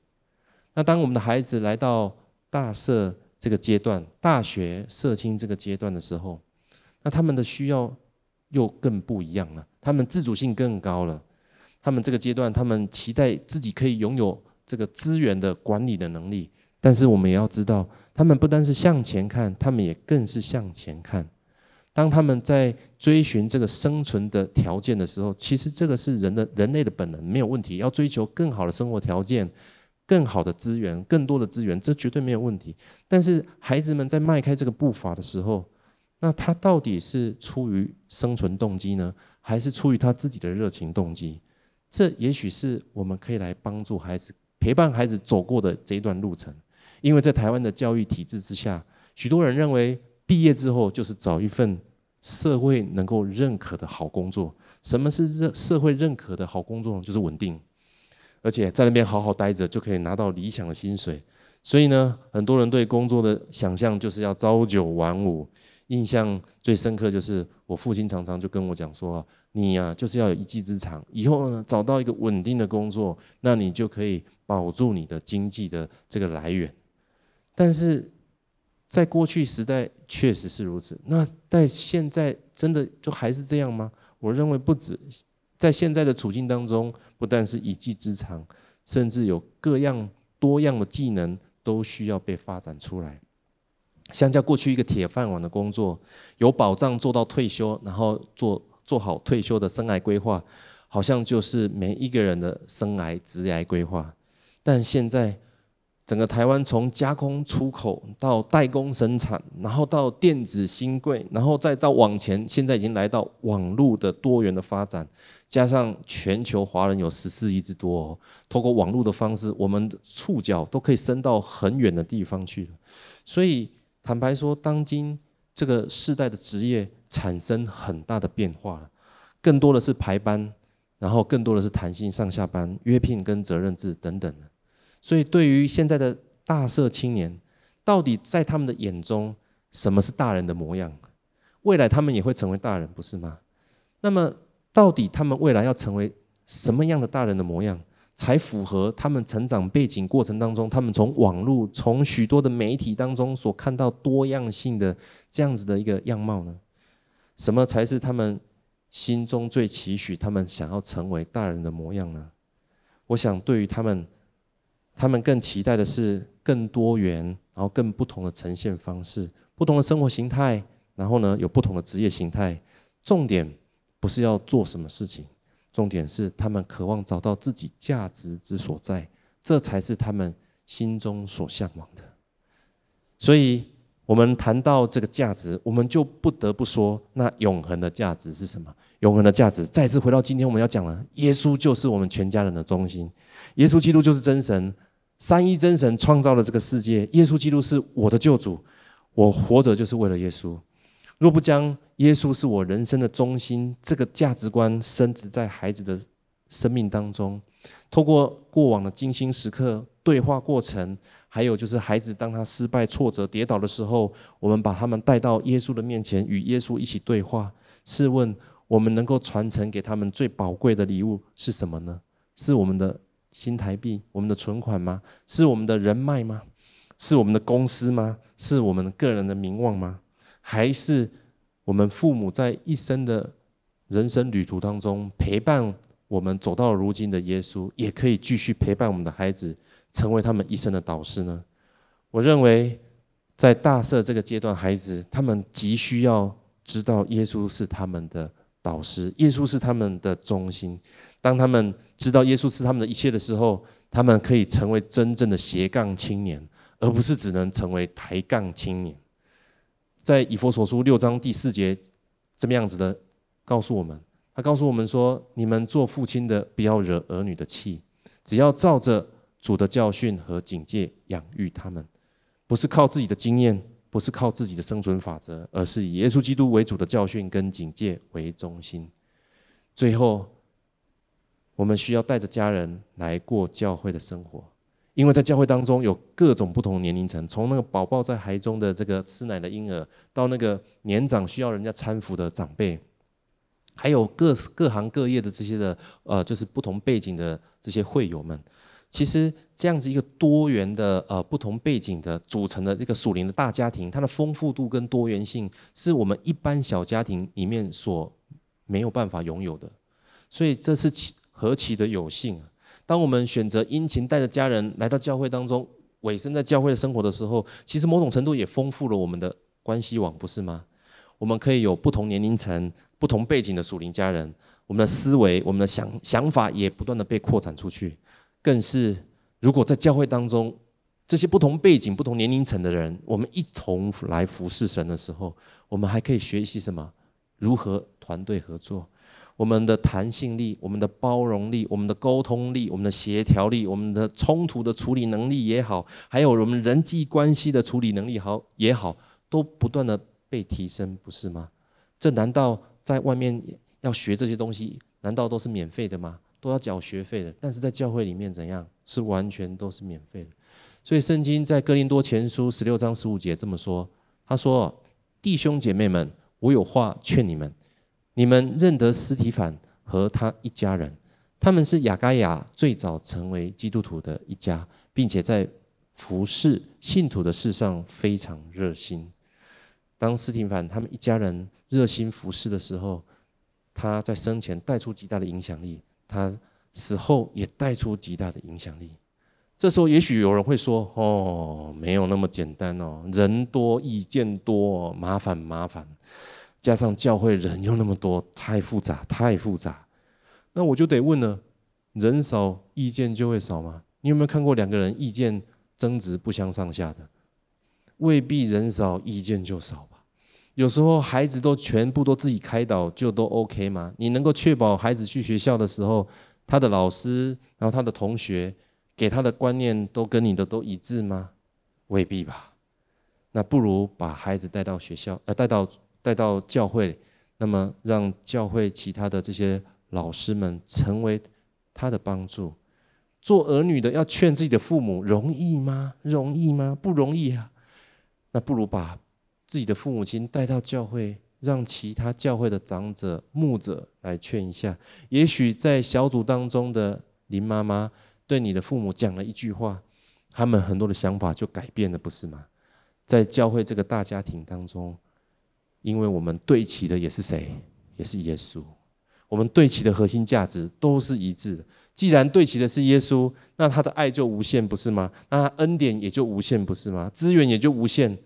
那当我们的孩子来到大社这个阶段、大学社青这个阶段的时候，那他们的需要又更不一样了，他们自主性更高了。他们这个阶段，他们期待自己可以拥有这个资源的管理的能力。但是我们也要知道，他们不单是向前看，他们也更是向前看。当他们在追寻这个生存的条件的时候，其实这个是人的人类的本能，没有问题。要追求更好的生活条件、更好的资源、更多的资源，这绝对没有问题。但是孩子们在迈开这个步伐的时候，那他到底是出于生存动机呢，还是出于他自己的热情动机？这也许是我们可以来帮助孩子、陪伴孩子走过的这一段路程。因为在台湾的教育体制之下，许多人认为毕业之后就是找一份社会能够认可的好工作。什么是社社会认可的好工作？就是稳定，而且在那边好好待着就可以拿到理想的薪水。所以呢，很多人对工作的想象就是要朝九晚五。印象最深刻就是我父亲常常就跟我讲说：“你呀，就是要有一技之长，以后呢找到一个稳定的工作，那你就可以保住你的经济的这个来源。”但是在过去时代确实是如此，那在现在真的就还是这样吗？我认为不止，在现在的处境当中，不但是一技之长，甚至有各样多样的技能都需要被发展出来。相较过去一个铁饭碗的工作，有保障做到退休，然后做做好退休的生涯规划，好像就是每一个人的生涯职涯规划。但现在。整个台湾从加工出口到代工生产，然后到电子新贵，然后再到往前，现在已经来到网络的多元的发展，加上全球华人有十四亿之多哦，透过网络的方式，我们触角都可以伸到很远的地方去了。所以坦白说，当今这个世代的职业产生很大的变化了，更多的是排班，然后更多的是弹性上下班、约聘跟责任制等等的。所以，对于现在的大社青年，到底在他们的眼中，什么是大人的模样？未来他们也会成为大人，不是吗？那么，到底他们未来要成为什么样的大人的模样，才符合他们成长背景过程当中，他们从网络、从许多的媒体当中所看到多样性的这样子的一个样貌呢？什么才是他们心中最期许、他们想要成为大人的模样呢？我想，对于他们。他们更期待的是更多元，然后更不同的呈现方式，不同的生活形态，然后呢，有不同的职业形态。重点不是要做什么事情，重点是他们渴望找到自己价值之所在，这才是他们心中所向往的。所以，我们谈到这个价值，我们就不得不说，那永恒的价值是什么？永恒的价值，再次回到今天我们要讲了，耶稣就是我们全家人的中心，耶稣基督就是真神，三一真神创造了这个世界，耶稣基督是我的救主，我活着就是为了耶稣。若不将耶稣是我人生的中心这个价值观深植在孩子的生命当中，透过过往的精心时刻对话过程。还有就是，孩子当他失败、挫折、跌倒的时候，我们把他们带到耶稣的面前，与耶稣一起对话。试问，我们能够传承给他们最宝贵的礼物是什么呢？是我们的新台币、我们的存款吗？是我们的人脉吗？是我们的公司吗？是我们个人的名望吗？还是我们父母在一生的人生旅途当中陪伴我们走到如今的耶稣，也可以继续陪伴我们的孩子？成为他们一生的导师呢？我认为，在大社这个阶段，孩子他们急需要知道耶稣是他们的导师，耶稣是他们的中心。当他们知道耶稣是他们的一切的时候，他们可以成为真正的斜杠青年，而不是只能成为抬杠青年。在以佛所书六章第四节，这么样子的告诉我们，他告诉我们说：你们做父亲的，不要惹儿女的气，只要照着。主的教训和警戒养育他们，不是靠自己的经验，不是靠自己的生存法则，而是以耶稣基督为主的教训跟警戒为中心。最后，我们需要带着家人来过教会的生活，因为在教会当中有各种不同年龄层，从那个宝宝在怀中的这个吃奶的婴儿，到那个年长需要人家搀扶的长辈，还有各各行各业的这些的呃，就是不同背景的这些会友们。其实这样子一个多元的呃不同背景的组成的这个属灵的大家庭，它的丰富度跟多元性是我们一般小家庭里面所没有办法拥有的，所以这是其何其的有幸啊！当我们选择殷勤带着家人来到教会当中，委身在教会的生活的时候，其实某种程度也丰富了我们的关系网，不是吗？我们可以有不同年龄层、不同背景的属灵家人，我们的思维、我们的想想法也不断的被扩展出去。更是，如果在教会当中，这些不同背景、不同年龄层的人，我们一同来服侍神的时候，我们还可以学习什么？如何团队合作？我们的弹性力、我们的包容力、我们的沟通力、我们的协调力、我们的冲突的处理能力也好，还有我们人际关系的处理能力好也好，都不断的被提升，不是吗？这难道在外面要学这些东西，难道都是免费的吗？都要缴学费的，但是在教会里面怎样是完全都是免费的。所以圣经在哥林多前书十六章十五节这么说：“他说，弟兄姐妹们，我有话劝你们，你们认得斯提凡和他一家人，他们是亚该亚最早成为基督徒的一家，并且在服侍信徒的事上非常热心。当斯提凡他们一家人热心服侍的时候，他在生前带出极大的影响力。”他死后也带出极大的影响力。这时候，也许有人会说：“哦，没有那么简单哦，人多意见多，麻烦麻烦，加上教会人又那么多，太复杂，太复杂。”那我就得问了：人少意见就会少吗？你有没有看过两个人意见争执不相上下的？未必人少意见就少吧。有时候孩子都全部都自己开导，就都 OK 吗？你能够确保孩子去学校的时候，他的老师，然后他的同学给他的观念都跟你的都一致吗？未必吧。那不如把孩子带到学校，呃，带到带到教会，那么让教会其他的这些老师们成为他的帮助。做儿女的要劝自己的父母，容易吗？容易吗？不容易啊。那不如把。自己的父母亲带到教会，让其他教会的长者、牧者来劝一下。也许在小组当中的林妈妈对你的父母讲了一句话，他们很多的想法就改变了，不是吗？在教会这个大家庭当中，因为我们对齐的也是谁？也是耶稣。我们对齐的核心价值都是一致的。既然对齐的是耶稣，那他的爱就无限，不是吗？那他恩典也就无限，不是吗？资源也就无限。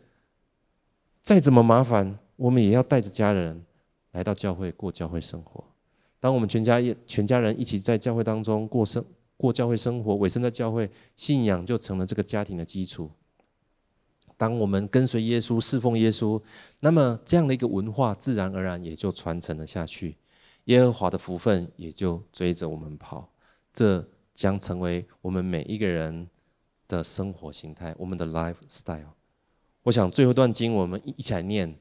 再怎么麻烦，我们也要带着家人来到教会过教会生活。当我们全家全家人一起在教会当中过生过教会生活，委身在教会，信仰就成了这个家庭的基础。当我们跟随耶稣、侍奉耶稣，那么这样的一个文化自然而然也就传承了下去，耶和华的福分也就追着我们跑。这将成为我们每一个人的生活形态，我们的 lifestyle。我想最后一段经文，我们一起来念，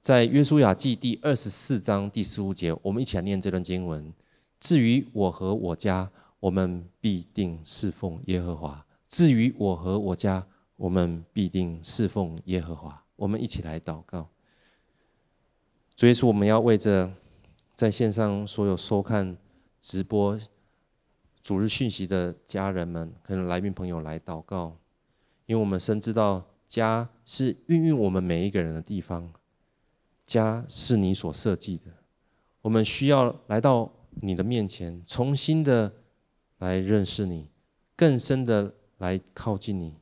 在约书亚记第二十四章第十五节，我们一起来念这段经文。至于我和我家，我们必定侍奉耶和华。至于我和我家，我们必定侍奉耶和华。我们一起来祷告。主耶稣，我们要为着在线上所有收看直播主日讯息的家人们，可能来宾朋友来祷告，因为我们深知道家是孕育我们每一个人的地方，家是你所设计的，我们需要来到你的面前，重新的来认识你，更深的来靠近你，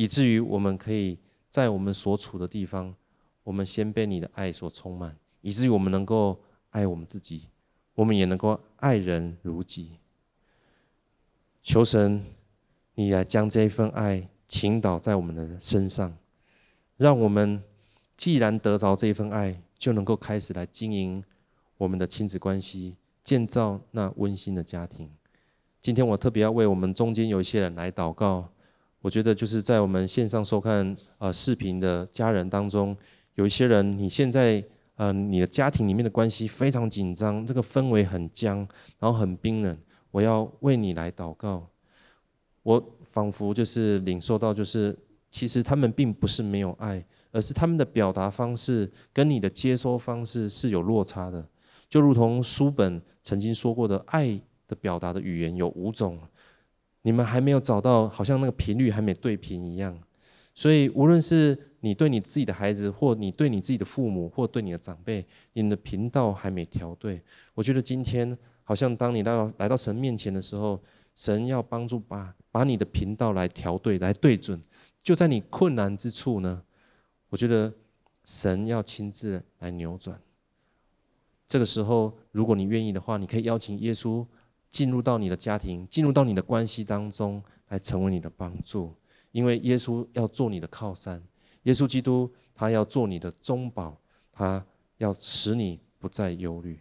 以至于我们可以在我们所处的地方，我们先被你的爱所充满，以至于我们能够爱我们自己，我们也能够爱人如己。求神，你来将这一份爱倾倒在我们的身上，让我们既然得着这一份爱，就能够开始来经营我们的亲子关系。建造那温馨的家庭。今天我特别要为我们中间有一些人来祷告。我觉得就是在我们线上收看呃视频的家人当中，有一些人你现在呃你的家庭里面的关系非常紧张，这个氛围很僵，然后很冰冷。我要为你来祷告。我仿佛就是领受到，就是其实他们并不是没有爱，而是他们的表达方式跟你的接收方式是有落差的。就如同书本曾经说过的，爱的表达的语言有五种，你们还没有找到，好像那个频率还没对频一样。所以，无论是你对你自己的孩子，或你对你自己的父母，或对你的长辈，你的频道还没调对。我觉得今天，好像当你来到来到神面前的时候，神要帮助把把你的频道来调对，来对准。就在你困难之处呢，我觉得神要亲自来扭转。这个时候，如果你愿意的话，你可以邀请耶稣进入到你的家庭，进入到你的关系当中，来成为你的帮助。因为耶稣要做你的靠山，耶稣基督他要做你的中保，他要使你不再忧虑。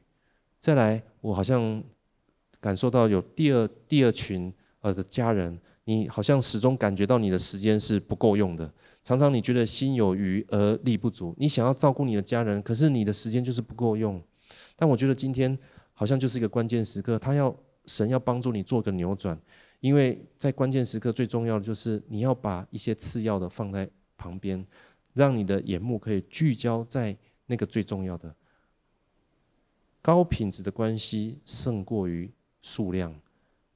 再来，我好像感受到有第二第二群呃的家人，你好像始终感觉到你的时间是不够用的，常常你觉得心有余而力不足，你想要照顾你的家人，可是你的时间就是不够用。但我觉得今天好像就是一个关键时刻，他要神要帮助你做个扭转，因为在关键时刻最重要的就是你要把一些次要的放在旁边，让你的眼目可以聚焦在那个最重要的。高品质的关系胜过于数量，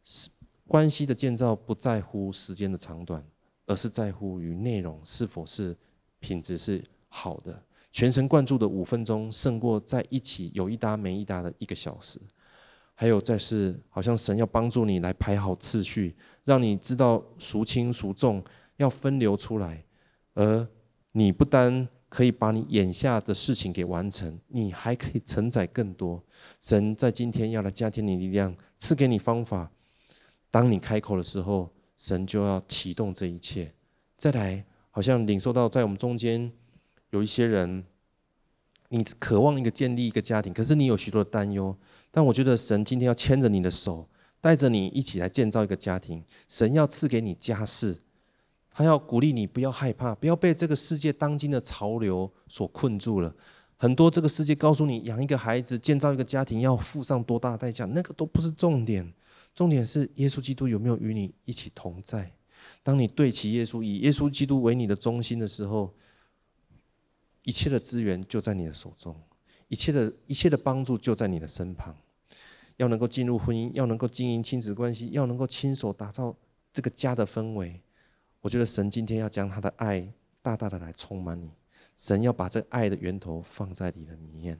是关系的建造不在乎时间的长短，而是在乎于内容是否是品质是好的。全神贯注的五分钟，胜过在一起有一搭没一搭的一个小时。还有，再是好像神要帮助你来排好次序，让你知道孰轻孰重，要分流出来。而你不单可以把你眼下的事情给完成，你还可以承载更多。神在今天要来加添你力量，赐给你方法。当你开口的时候，神就要启动这一切。再来，好像领受到在我们中间。有一些人，你渴望一个建立一个家庭，可是你有许多的担忧。但我觉得神今天要牵着你的手，带着你一起来建造一个家庭。神要赐给你家室，他要鼓励你不要害怕，不要被这个世界当今的潮流所困住了。很多这个世界告诉你，养一个孩子、建造一个家庭要付上多大代价，那个都不是重点。重点是耶稣基督有没有与你一起同在。当你对齐耶稣，以耶稣基督为你的中心的时候。一切的资源就在你的手中，一切的一切的帮助就在你的身旁。要能够进入婚姻，要能够经营亲子关系，要能够亲手打造这个家的氛围。我觉得神今天要将他的爱大大的来充满你，神要把这爱的源头放在你的里面。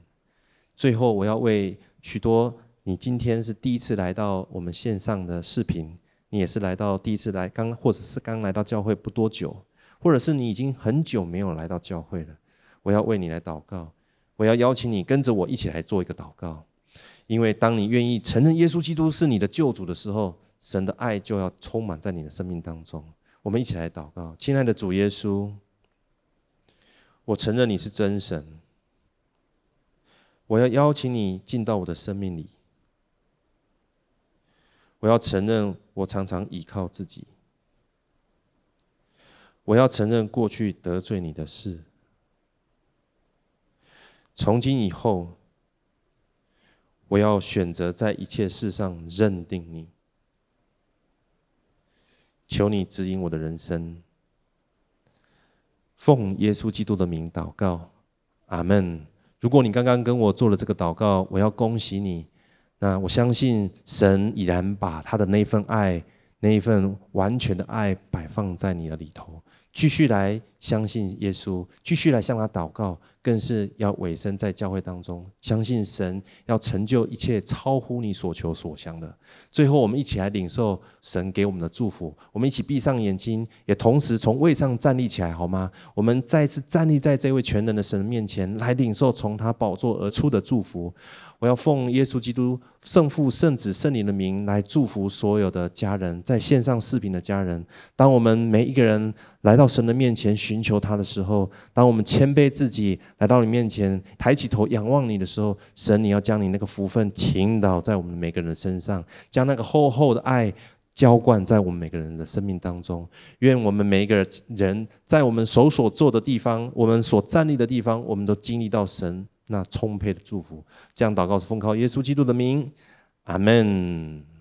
最后，我要为许多你今天是第一次来到我们线上的视频，你也是来到第一次来刚，或者是刚来到教会不多久，或者是你已经很久没有来到教会了。我要为你来祷告，我要邀请你跟着我一起来做一个祷告，因为当你愿意承认耶稣基督是你的救主的时候，神的爱就要充满在你的生命当中。我们一起来祷告，亲爱的主耶稣，我承认你是真神。我要邀请你进到我的生命里。我要承认我常常倚靠自己。我要承认过去得罪你的事。从今以后，我要选择在一切事上认定你。求你指引我的人生。奉耶稣基督的名祷告，阿门。如果你刚刚跟我做了这个祷告，我要恭喜你。那我相信神已然把他的那份爱，那一份完全的爱摆放在你的里头。继续来相信耶稣，继续来向他祷告，更是要委身在教会当中，相信神要成就一切超乎你所求所想的。最后，我们一起来领受神给我们的祝福。我们一起闭上眼睛，也同时从位上站立起来，好吗？我们再次站立在这位全能的神面前，来领受从他宝座而出的祝福。我要奉耶稣基督圣父、圣子、圣灵的名来祝福所有的家人，在线上视频的家人。当我们每一个人来到神的面前寻求他的时候，当我们谦卑自己来到你面前，抬起头仰望你的时候，神，你要将你那个福分倾倒在我们每个人的身上，将那个厚厚的爱浇灌在我们每个人的生命当中。愿我们每一个人在我们手所做的地方，我们所站立的地方，我们都经历到神。那充沛的祝福，这样祷告是奉靠耶稣基督的名，阿门。